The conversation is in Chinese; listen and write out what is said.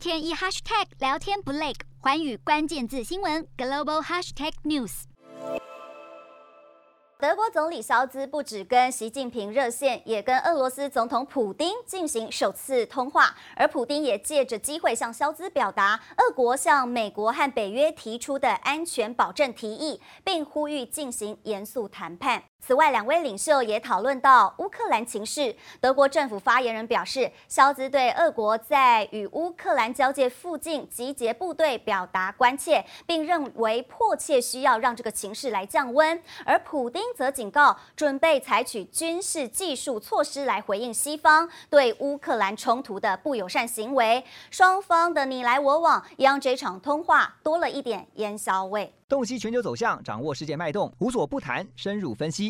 天一 hashtag 聊天不累，寰宇关键字新闻 global hashtag news。德国总理肖兹不只跟习近平热线，也跟俄罗斯总统普丁进行首次通话，而普丁也借着机会向肖兹表达俄国向美国和北约提出的安全保证提议，并呼吁进行严肃谈判。此外，两位领袖也讨论到乌克兰情势。德国政府发言人表示，萧兹对俄国在与乌克兰交界附近集结部队表达关切，并认为迫切需要让这个情势来降温。而普丁则警告，准备采取军事技术措施来回应西方对乌克兰冲突的不友善行为。双方的你来我往，也让这场通话多了一点烟硝味。洞悉全球走向，掌握世界脉动，无所不谈，深入分析。